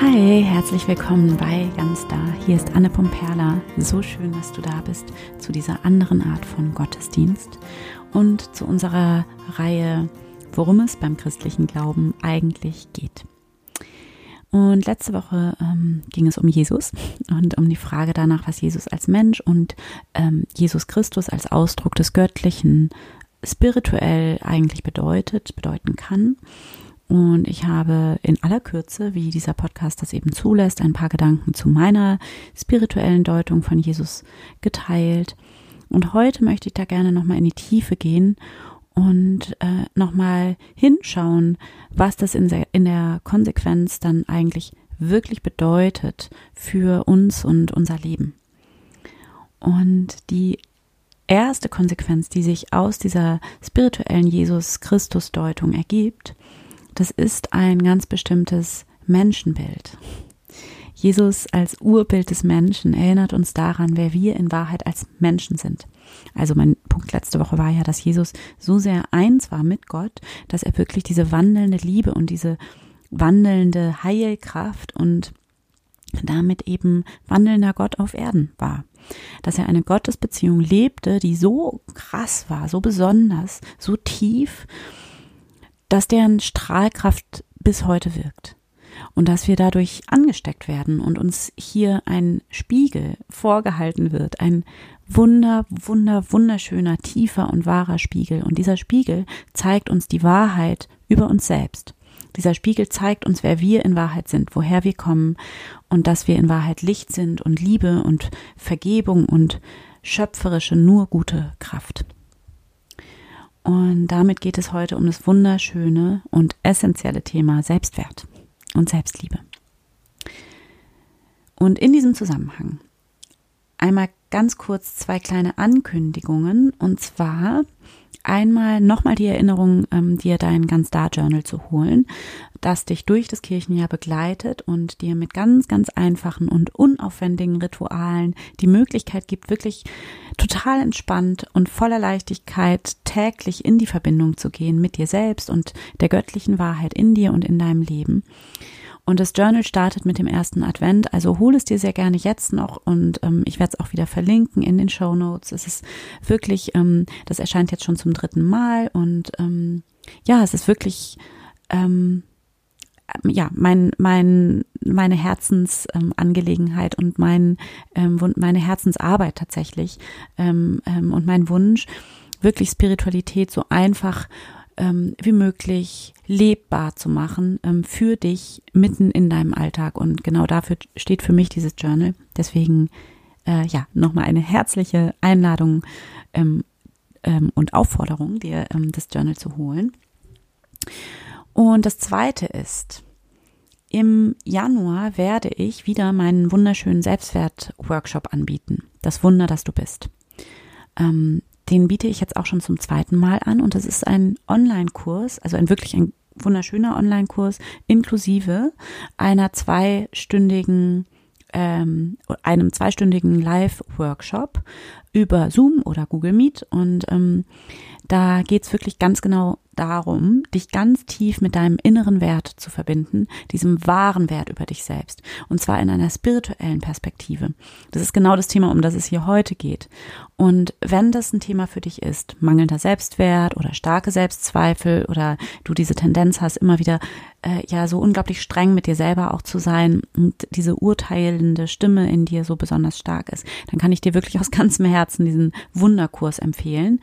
Hi, herzlich willkommen bei Ganz Da. Hier ist Anne Pomperla. So schön, dass du da bist zu dieser anderen Art von Gottesdienst und zu unserer Reihe, worum es beim christlichen Glauben eigentlich geht. Und letzte Woche ähm, ging es um Jesus und um die Frage danach, was Jesus als Mensch und ähm, Jesus Christus als Ausdruck des Göttlichen spirituell eigentlich bedeutet, bedeuten kann. Und ich habe in aller Kürze, wie dieser Podcast das eben zulässt, ein paar Gedanken zu meiner spirituellen Deutung von Jesus geteilt. Und heute möchte ich da gerne nochmal in die Tiefe gehen und äh, nochmal hinschauen, was das in der, in der Konsequenz dann eigentlich wirklich bedeutet für uns und unser Leben. Und die erste Konsequenz, die sich aus dieser spirituellen Jesus-Christus-Deutung ergibt, das ist ein ganz bestimmtes Menschenbild. Jesus als Urbild des Menschen erinnert uns daran, wer wir in Wahrheit als Menschen sind. Also mein Punkt letzte Woche war ja, dass Jesus so sehr eins war mit Gott, dass er wirklich diese wandelnde Liebe und diese wandelnde Heilkraft und damit eben wandelnder Gott auf Erden war. Dass er eine Gottesbeziehung lebte, die so krass war, so besonders, so tief, dass deren Strahlkraft bis heute wirkt und dass wir dadurch angesteckt werden und uns hier ein Spiegel vorgehalten wird, ein wunder, wunder, wunderschöner, tiefer und wahrer Spiegel. Und dieser Spiegel zeigt uns die Wahrheit über uns selbst. Dieser Spiegel zeigt uns, wer wir in Wahrheit sind, woher wir kommen und dass wir in Wahrheit Licht sind und Liebe und Vergebung und schöpferische, nur gute Kraft. Und damit geht es heute um das wunderschöne und essentielle Thema Selbstwert und Selbstliebe. Und in diesem Zusammenhang einmal ganz kurz zwei kleine Ankündigungen. Und zwar einmal nochmal die Erinnerung, ähm, dir dein ganz da Journal zu holen, das dich durch das Kirchenjahr begleitet und dir mit ganz, ganz einfachen und unaufwendigen Ritualen die Möglichkeit gibt, wirklich total entspannt und voller Leichtigkeit täglich in die Verbindung zu gehen mit dir selbst und der göttlichen Wahrheit in dir und in deinem Leben. Und das Journal startet mit dem ersten Advent. Also hol es dir sehr gerne jetzt noch und ähm, ich werde es auch wieder verlinken in den Show Notes. Es ist wirklich, ähm, das erscheint jetzt schon zum dritten Mal und ähm, ja, es ist wirklich ähm, ja, mein, mein, meine Herzensangelegenheit ähm, und mein, ähm, meine Herzensarbeit tatsächlich ähm, ähm, und mein Wunsch, wirklich Spiritualität so einfach ähm, wie möglich lebbar zu machen ähm, für dich mitten in deinem Alltag. Und genau dafür steht für mich dieses Journal. Deswegen äh, ja nochmal eine herzliche Einladung ähm, ähm, und Aufforderung, dir ähm, das Journal zu holen. Und das zweite ist, im Januar werde ich wieder meinen wunderschönen Selbstwert-Workshop anbieten. Das Wunder, dass du bist. Ähm, den biete ich jetzt auch schon zum zweiten Mal an und das ist ein Online-Kurs, also ein wirklich ein wunderschöner Online-Kurs inklusive einer zweistündigen ähm, einem zweistündigen Live-Workshop über Zoom oder Google Meet und ähm, da geht's wirklich ganz genau darum, dich ganz tief mit deinem inneren Wert zu verbinden, diesem wahren Wert über dich selbst. Und zwar in einer spirituellen Perspektive. Das ist genau das Thema, um das es hier heute geht. Und wenn das ein Thema für dich ist, mangelnder Selbstwert oder starke Selbstzweifel oder du diese Tendenz hast, immer wieder äh, ja so unglaublich streng mit dir selber auch zu sein und diese urteilende Stimme in dir so besonders stark ist, dann kann ich dir wirklich aus ganzem Herzen diesen Wunderkurs empfehlen.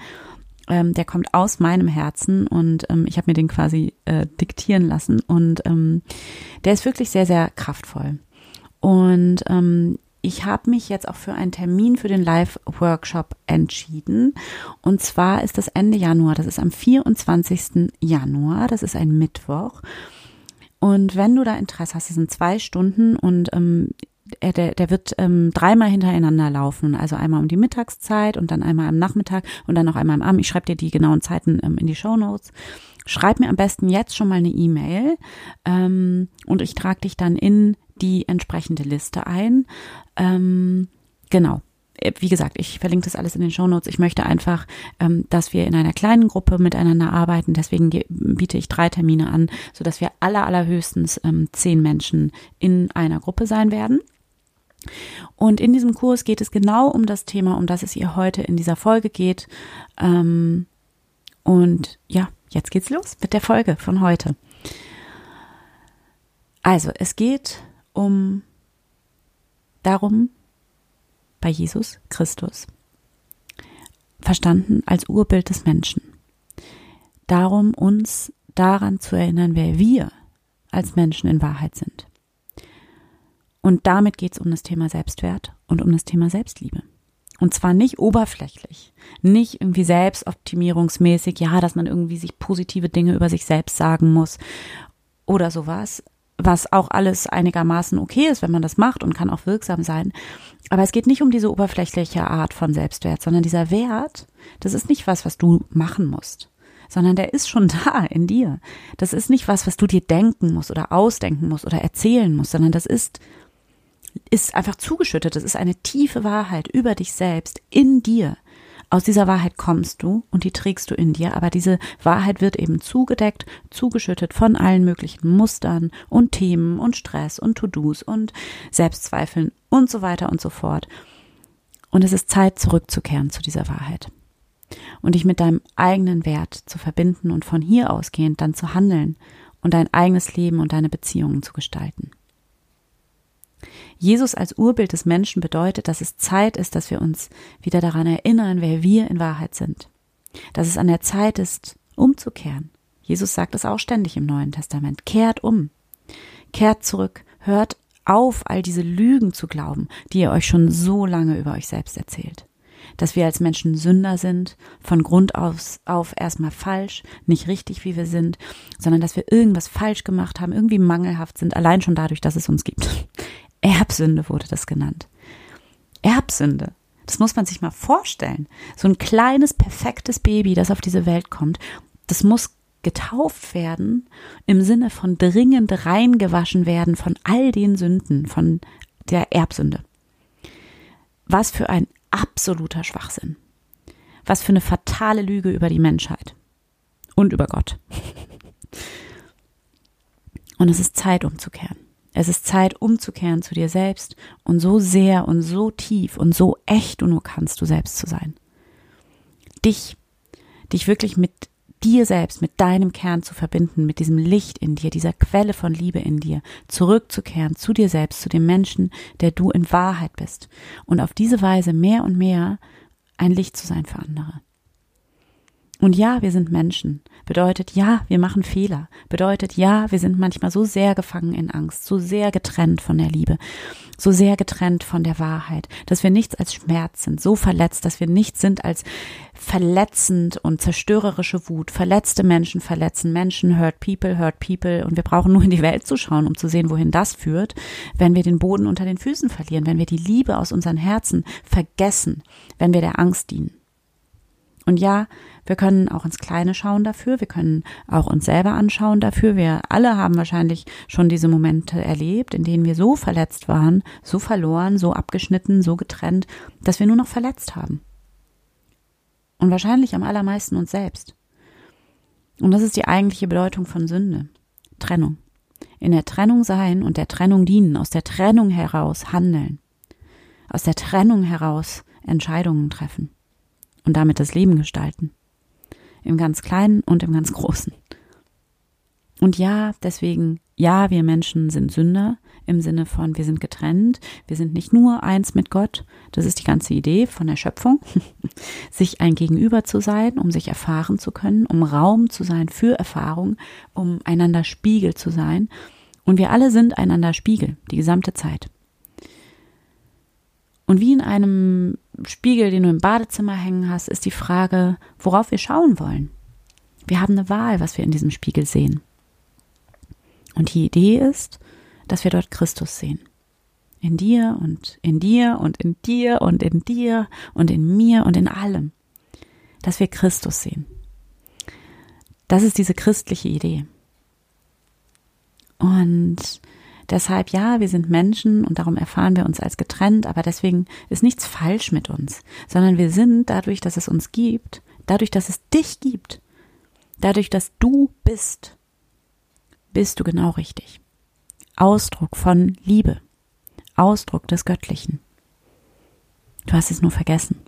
Ähm, der kommt aus meinem Herzen und ähm, ich habe mir den quasi äh, diktieren lassen und ähm, der ist wirklich sehr, sehr kraftvoll. Und ähm, ich habe mich jetzt auch für einen Termin für den Live-Workshop entschieden. Und zwar ist das Ende Januar, das ist am 24. Januar, das ist ein Mittwoch. Und wenn du da Interesse hast, das sind zwei Stunden und ähm, der, der wird ähm, dreimal hintereinander laufen. Also einmal um die Mittagszeit und dann einmal am Nachmittag und dann noch einmal am Abend. Ich schreibe dir die genauen Zeiten ähm, in die Show Notes. Schreib mir am besten jetzt schon mal eine E-Mail ähm, und ich trage dich dann in die entsprechende Liste ein. Ähm, genau. äh, wie gesagt, ich verlinke das alles in den Show Notes. Ich möchte einfach, ähm, dass wir in einer kleinen Gruppe miteinander arbeiten. Deswegen biete ich drei Termine an, sodass wir aller, allerhöchstens ähm, zehn Menschen in einer Gruppe sein werden. Und in diesem Kurs geht es genau um das Thema, um das es ihr heute in dieser Folge geht. Ähm, und ja, jetzt geht's los mit der Folge von heute. Also, es geht um darum, bei Jesus Christus, verstanden als Urbild des Menschen. Darum, uns daran zu erinnern, wer wir als Menschen in Wahrheit sind. Und damit geht es um das Thema Selbstwert und um das Thema Selbstliebe. Und zwar nicht oberflächlich, nicht irgendwie selbstoptimierungsmäßig, ja, dass man irgendwie sich positive Dinge über sich selbst sagen muss oder sowas, was auch alles einigermaßen okay ist, wenn man das macht und kann auch wirksam sein. Aber es geht nicht um diese oberflächliche Art von Selbstwert, sondern dieser Wert, das ist nicht was, was du machen musst, sondern der ist schon da in dir. Das ist nicht was, was du dir denken musst oder ausdenken musst oder erzählen musst, sondern das ist ist einfach zugeschüttet. Das ist eine tiefe Wahrheit über dich selbst, in dir. Aus dieser Wahrheit kommst du und die trägst du in dir, aber diese Wahrheit wird eben zugedeckt, zugeschüttet von allen möglichen Mustern und Themen und Stress und To-Dos und Selbstzweifeln und so weiter und so fort. Und es ist Zeit, zurückzukehren zu dieser Wahrheit und dich mit deinem eigenen Wert zu verbinden und von hier ausgehend dann zu handeln und dein eigenes Leben und deine Beziehungen zu gestalten. Jesus als Urbild des Menschen bedeutet, dass es Zeit ist, dass wir uns wieder daran erinnern, wer wir in Wahrheit sind. Dass es an der Zeit ist, umzukehren. Jesus sagt es auch ständig im Neuen Testament. Kehrt um. Kehrt zurück. Hört auf, all diese Lügen zu glauben, die ihr euch schon so lange über euch selbst erzählt. Dass wir als Menschen Sünder sind, von Grund aus auf erstmal falsch, nicht richtig, wie wir sind, sondern dass wir irgendwas falsch gemacht haben, irgendwie mangelhaft sind, allein schon dadurch, dass es uns gibt. Erbsünde wurde das genannt. Erbsünde. Das muss man sich mal vorstellen. So ein kleines, perfektes Baby, das auf diese Welt kommt, das muss getauft werden im Sinne von dringend reingewaschen werden von all den Sünden, von der Erbsünde. Was für ein absoluter Schwachsinn. Was für eine fatale Lüge über die Menschheit und über Gott. Und es ist Zeit umzukehren. Es ist Zeit, umzukehren zu dir selbst und so sehr und so tief und so echt du nur kannst, du selbst zu sein. Dich, dich wirklich mit dir selbst, mit deinem Kern zu verbinden, mit diesem Licht in dir, dieser Quelle von Liebe in dir, zurückzukehren zu dir selbst, zu dem Menschen, der du in Wahrheit bist und auf diese Weise mehr und mehr ein Licht zu sein für andere. Und ja, wir sind Menschen. Bedeutet ja, wir machen Fehler. Bedeutet ja, wir sind manchmal so sehr gefangen in Angst, so sehr getrennt von der Liebe, so sehr getrennt von der Wahrheit, dass wir nichts als Schmerz sind, so verletzt, dass wir nichts sind als verletzend und zerstörerische Wut. Verletzte Menschen verletzen Menschen, hurt people, hurt people. Und wir brauchen nur in die Welt zu schauen, um zu sehen, wohin das führt, wenn wir den Boden unter den Füßen verlieren, wenn wir die Liebe aus unseren Herzen vergessen, wenn wir der Angst dienen. Und ja, wir können auch ins Kleine schauen dafür. Wir können auch uns selber anschauen dafür. Wir alle haben wahrscheinlich schon diese Momente erlebt, in denen wir so verletzt waren, so verloren, so abgeschnitten, so getrennt, dass wir nur noch verletzt haben. Und wahrscheinlich am allermeisten uns selbst. Und das ist die eigentliche Bedeutung von Sünde. Trennung. In der Trennung sein und der Trennung dienen, aus der Trennung heraus handeln, aus der Trennung heraus Entscheidungen treffen und damit das Leben gestalten. Im ganz Kleinen und im ganz Großen. Und ja, deswegen, ja, wir Menschen sind Sünder im Sinne von, wir sind getrennt, wir sind nicht nur eins mit Gott, das ist die ganze Idee von der Schöpfung, sich ein Gegenüber zu sein, um sich erfahren zu können, um Raum zu sein für Erfahrung, um einander Spiegel zu sein. Und wir alle sind einander Spiegel, die gesamte Zeit. Und wie in einem Spiegel, den du im Badezimmer hängen hast, ist die Frage, worauf wir schauen wollen. Wir haben eine Wahl, was wir in diesem Spiegel sehen. Und die Idee ist, dass wir dort Christus sehen. In dir und in dir und in dir und in dir und in mir und in allem. Dass wir Christus sehen. Das ist diese christliche Idee. Und Deshalb, ja, wir sind Menschen und darum erfahren wir uns als getrennt, aber deswegen ist nichts falsch mit uns, sondern wir sind dadurch, dass es uns gibt, dadurch, dass es dich gibt, dadurch, dass du bist, bist du genau richtig. Ausdruck von Liebe, Ausdruck des Göttlichen. Du hast es nur vergessen.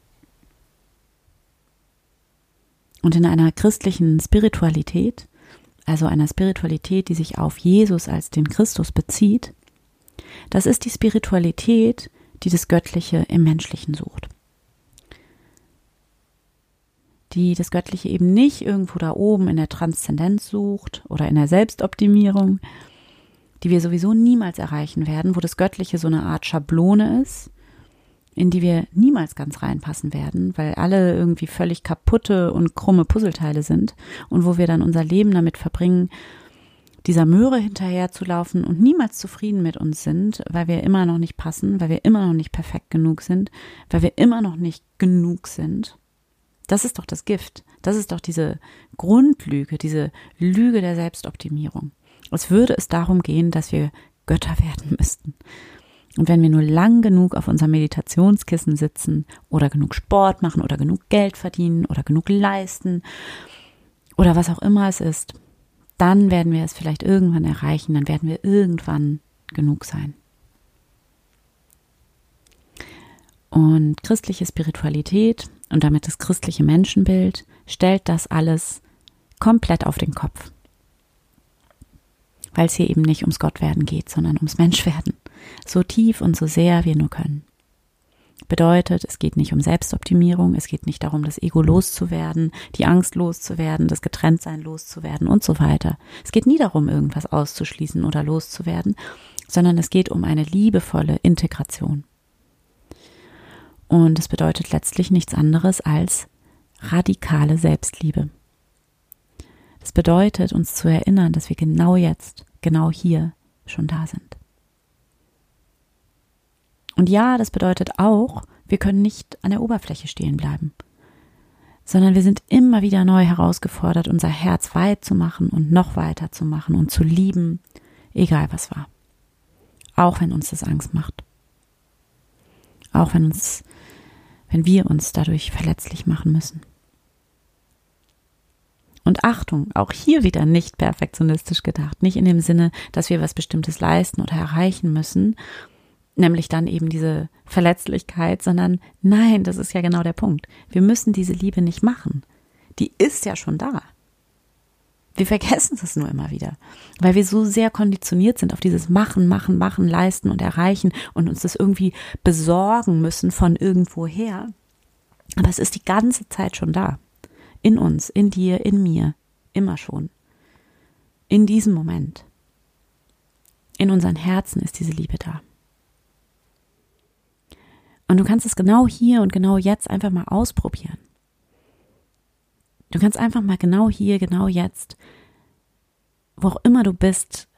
Und in einer christlichen Spiritualität, also einer Spiritualität, die sich auf Jesus als den Christus bezieht, das ist die Spiritualität, die das Göttliche im Menschlichen sucht. Die das Göttliche eben nicht irgendwo da oben in der Transzendenz sucht oder in der Selbstoptimierung, die wir sowieso niemals erreichen werden, wo das Göttliche so eine Art Schablone ist, in die wir niemals ganz reinpassen werden, weil alle irgendwie völlig kaputte und krumme Puzzleteile sind und wo wir dann unser Leben damit verbringen, dieser Möhre hinterherzulaufen und niemals zufrieden mit uns sind, weil wir immer noch nicht passen, weil wir immer noch nicht perfekt genug sind, weil wir immer noch nicht genug sind. Das ist doch das Gift. Das ist doch diese Grundlüge, diese Lüge der Selbstoptimierung. Es würde es darum gehen, dass wir Götter werden müssten. Und wenn wir nur lang genug auf unserem Meditationskissen sitzen oder genug Sport machen oder genug Geld verdienen oder genug leisten oder was auch immer es ist, dann werden wir es vielleicht irgendwann erreichen, dann werden wir irgendwann genug sein. Und christliche Spiritualität und damit das christliche Menschenbild stellt das alles komplett auf den Kopf. Weil es hier eben nicht ums Gottwerden geht, sondern ums Menschwerden so tief und so sehr wir nur können. Bedeutet, es geht nicht um Selbstoptimierung, es geht nicht darum, das Ego loszuwerden, die Angst loszuwerden, das Getrenntsein loszuwerden und so weiter. Es geht nie darum, irgendwas auszuschließen oder loszuwerden, sondern es geht um eine liebevolle Integration. Und es bedeutet letztlich nichts anderes als radikale Selbstliebe. Das bedeutet, uns zu erinnern, dass wir genau jetzt, genau hier schon da sind. Und ja, das bedeutet auch, wir können nicht an der Oberfläche stehen bleiben, sondern wir sind immer wieder neu herausgefordert, unser Herz weit zu machen und noch weiter zu machen und zu lieben, egal was war. Auch wenn uns das Angst macht. Auch wenn uns, wenn wir uns dadurch verletzlich machen müssen. Und Achtung, auch hier wieder nicht perfektionistisch gedacht, nicht in dem Sinne, dass wir was Bestimmtes leisten oder erreichen müssen nämlich dann eben diese Verletzlichkeit, sondern nein, das ist ja genau der Punkt. Wir müssen diese Liebe nicht machen. Die ist ja schon da. Wir vergessen es nur immer wieder, weil wir so sehr konditioniert sind auf dieses Machen, Machen, Machen, Leisten und Erreichen und uns das irgendwie besorgen müssen von irgendwoher. Aber es ist die ganze Zeit schon da. In uns, in dir, in mir. Immer schon. In diesem Moment. In unseren Herzen ist diese Liebe da. Und du kannst es genau hier und genau jetzt einfach mal ausprobieren. Du kannst einfach mal genau hier, genau jetzt, wo auch immer du bist,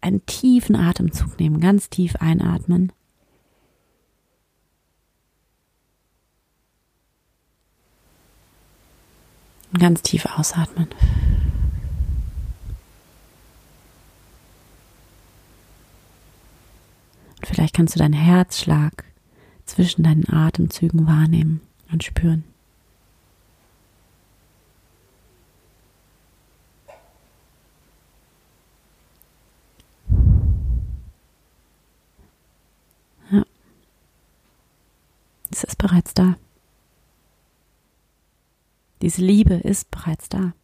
einen tiefen Atemzug nehmen, ganz tief einatmen. Und ganz tief ausatmen. Und vielleicht kannst du deinen Herzschlag zwischen deinen Atemzügen wahrnehmen und spüren. Ja. Es ist bereits da. Diese Liebe ist bereits da.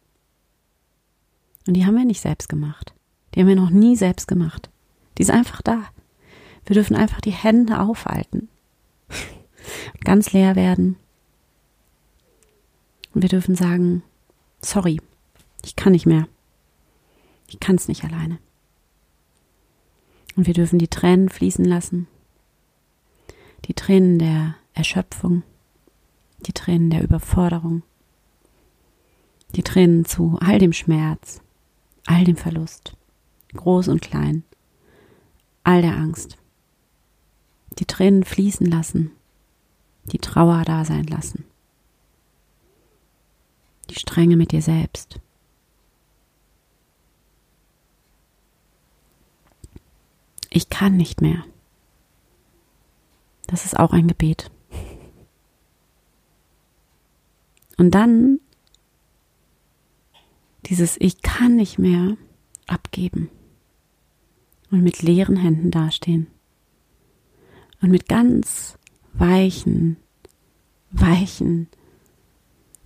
Und die haben wir nicht selbst gemacht. Die haben wir noch nie selbst gemacht. Die ist einfach da. Wir dürfen einfach die Hände aufhalten ganz leer werden. Und wir dürfen sagen, sorry, ich kann nicht mehr. Ich kann es nicht alleine. Und wir dürfen die Tränen fließen lassen. Die Tränen der Erschöpfung, die Tränen der Überforderung, die Tränen zu all dem Schmerz, all dem Verlust, groß und klein, all der Angst. Die Tränen fließen lassen die Trauer da sein lassen, die Strenge mit dir selbst. ich kann nicht mehr. Das ist auch ein Gebet. Und dann dieses Ich kann nicht mehr abgeben und mit leeren Händen dastehen und mit ganz weichen, weichen,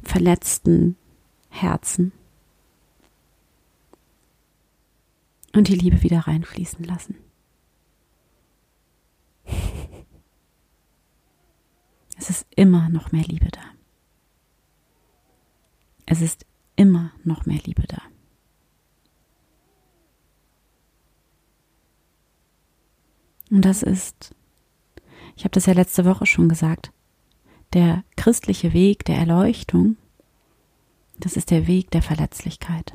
verletzten Herzen und die Liebe wieder reinfließen lassen. Es ist immer noch mehr Liebe da. Es ist immer noch mehr Liebe da. Und das ist, ich habe das ja letzte Woche schon gesagt, der christliche Weg der Erleuchtung, das ist der Weg der Verletzlichkeit.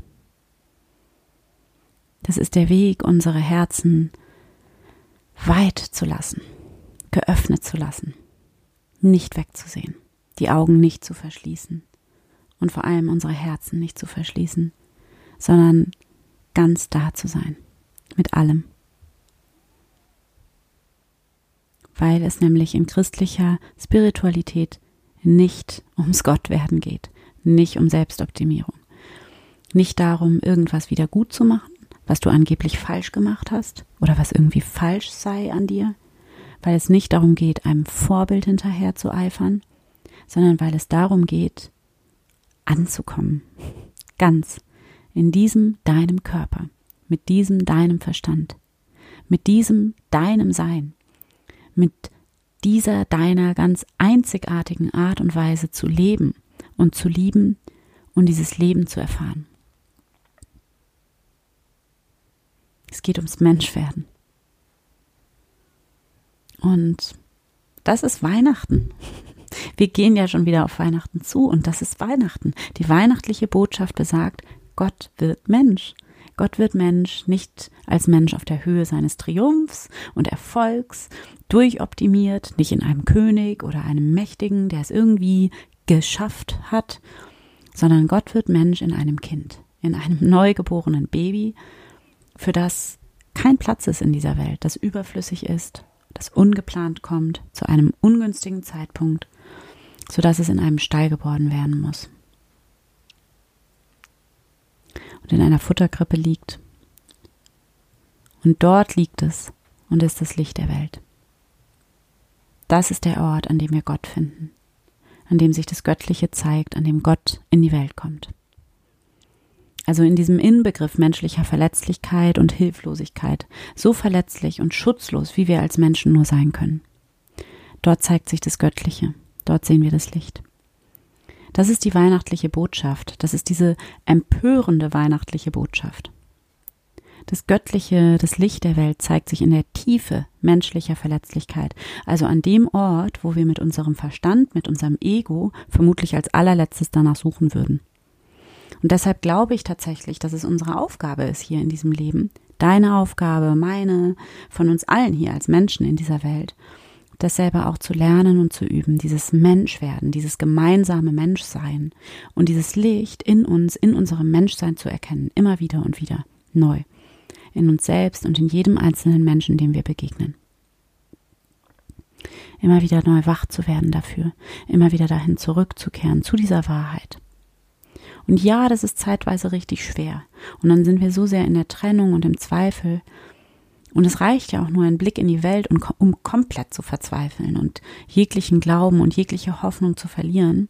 Das ist der Weg, unsere Herzen weit zu lassen, geöffnet zu lassen, nicht wegzusehen, die Augen nicht zu verschließen und vor allem unsere Herzen nicht zu verschließen, sondern ganz da zu sein, mit allem. Weil es nämlich in christlicher Spiritualität nicht ums Gottwerden geht, nicht um Selbstoptimierung, nicht darum, irgendwas wieder gut zu machen, was du angeblich falsch gemacht hast oder was irgendwie falsch sei an dir, weil es nicht darum geht, einem Vorbild hinterher zu eifern, sondern weil es darum geht, anzukommen. Ganz. In diesem deinem Körper, mit diesem deinem Verstand, mit diesem deinem Sein, mit dieser deiner ganz einzigartigen Art und Weise zu leben und zu lieben und dieses Leben zu erfahren. Es geht ums Menschwerden. Und das ist Weihnachten. Wir gehen ja schon wieder auf Weihnachten zu und das ist Weihnachten. Die weihnachtliche Botschaft besagt, Gott wird Mensch. Gott wird Mensch nicht als Mensch auf der Höhe seines Triumphs und Erfolgs, durchoptimiert, nicht in einem König oder einem Mächtigen, der es irgendwie geschafft hat, sondern Gott wird Mensch in einem Kind, in einem neugeborenen Baby, für das kein Platz ist in dieser Welt, das überflüssig ist, das ungeplant kommt, zu einem ungünstigen Zeitpunkt sodass es in einem Stall geboren werden muss. Und in einer Futterkrippe liegt. Und dort liegt es und ist das Licht der Welt. Das ist der Ort, an dem wir Gott finden, an dem sich das Göttliche zeigt, an dem Gott in die Welt kommt. Also in diesem Inbegriff menschlicher Verletzlichkeit und Hilflosigkeit, so verletzlich und schutzlos, wie wir als Menschen nur sein können. Dort zeigt sich das Göttliche. Dort sehen wir das Licht. Das ist die weihnachtliche Botschaft. Das ist diese empörende weihnachtliche Botschaft. Das Göttliche, das Licht der Welt zeigt sich in der Tiefe menschlicher Verletzlichkeit, also an dem Ort, wo wir mit unserem Verstand, mit unserem Ego vermutlich als allerletztes danach suchen würden. Und deshalb glaube ich tatsächlich, dass es unsere Aufgabe ist hier in diesem Leben, deine Aufgabe, meine, von uns allen hier als Menschen in dieser Welt, das selber auch zu lernen und zu üben, dieses Menschwerden, dieses gemeinsame Menschsein und dieses Licht in uns, in unserem Menschsein zu erkennen, immer wieder und wieder neu, in uns selbst und in jedem einzelnen Menschen, dem wir begegnen. Immer wieder neu wach zu werden dafür, immer wieder dahin zurückzukehren, zu dieser Wahrheit. Und ja, das ist zeitweise richtig schwer. Und dann sind wir so sehr in der Trennung und im Zweifel, und es reicht ja auch nur ein Blick in die Welt, um komplett zu verzweifeln und jeglichen Glauben und jegliche Hoffnung zu verlieren.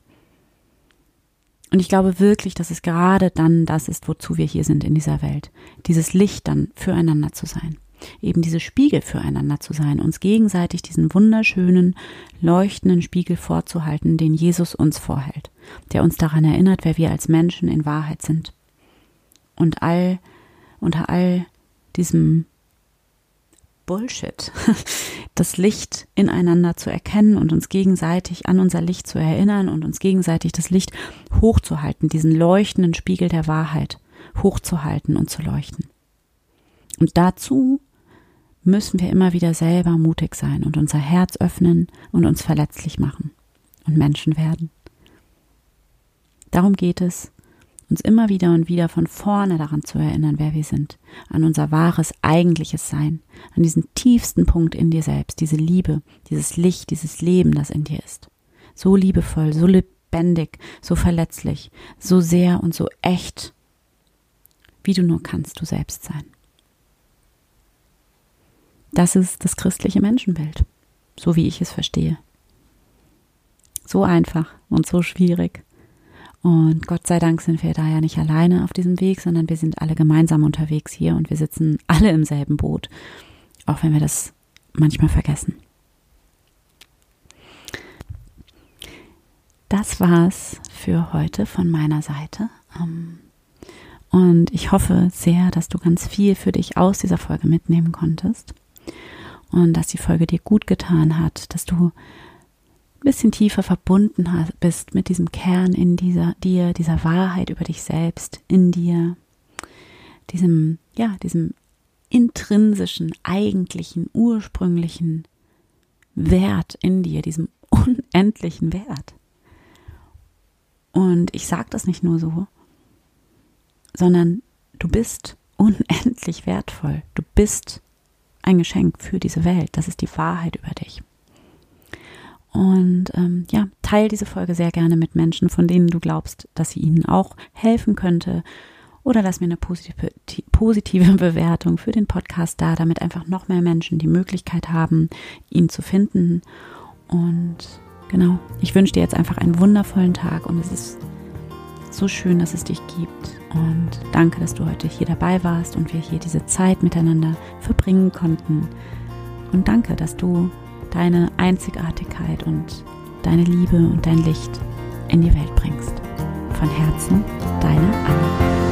Und ich glaube wirklich, dass es gerade dann das ist, wozu wir hier sind in dieser Welt. Dieses Licht dann füreinander zu sein. Eben diese Spiegel füreinander zu sein, uns gegenseitig diesen wunderschönen, leuchtenden Spiegel vorzuhalten, den Jesus uns vorhält, der uns daran erinnert, wer wir als Menschen in Wahrheit sind. Und all, unter all diesem Bullshit, das Licht ineinander zu erkennen und uns gegenseitig an unser Licht zu erinnern und uns gegenseitig das Licht hochzuhalten, diesen leuchtenden Spiegel der Wahrheit hochzuhalten und zu leuchten. Und dazu müssen wir immer wieder selber mutig sein und unser Herz öffnen und uns verletzlich machen und Menschen werden. Darum geht es uns immer wieder und wieder von vorne daran zu erinnern, wer wir sind, an unser wahres eigentliches Sein, an diesen tiefsten Punkt in dir selbst, diese Liebe, dieses Licht, dieses Leben, das in dir ist. So liebevoll, so lebendig, so verletzlich, so sehr und so echt, wie du nur kannst du selbst sein. Das ist das christliche Menschenbild, so wie ich es verstehe. So einfach und so schwierig. Und Gott sei Dank sind wir da ja nicht alleine auf diesem Weg, sondern wir sind alle gemeinsam unterwegs hier und wir sitzen alle im selben Boot, auch wenn wir das manchmal vergessen. Das war's für heute von meiner Seite. Ähm, und ich hoffe sehr, dass du ganz viel für dich aus dieser Folge mitnehmen konntest und dass die Folge dir gut getan hat, dass du ein bisschen tiefer verbunden bist mit diesem Kern in dieser dir, dieser Wahrheit über dich selbst in dir, diesem ja, diesem intrinsischen, eigentlichen, ursprünglichen Wert in dir, diesem unendlichen Wert. Und ich sage das nicht nur so, sondern du bist unendlich wertvoll. Du bist ein Geschenk für diese Welt. Das ist die Wahrheit über dich. Und ähm, ja, teil diese Folge sehr gerne mit Menschen, von denen du glaubst, dass sie ihnen auch helfen könnte. Oder lass mir eine positive, positive Bewertung für den Podcast da, damit einfach noch mehr Menschen die Möglichkeit haben, ihn zu finden. Und genau, ich wünsche dir jetzt einfach einen wundervollen Tag und es ist so schön, dass es dich gibt. Und danke, dass du heute hier dabei warst und wir hier diese Zeit miteinander verbringen konnten. Und danke, dass du deine Einzigartigkeit und deine Liebe und dein Licht in die Welt bringst. Von Herzen, deine Anna.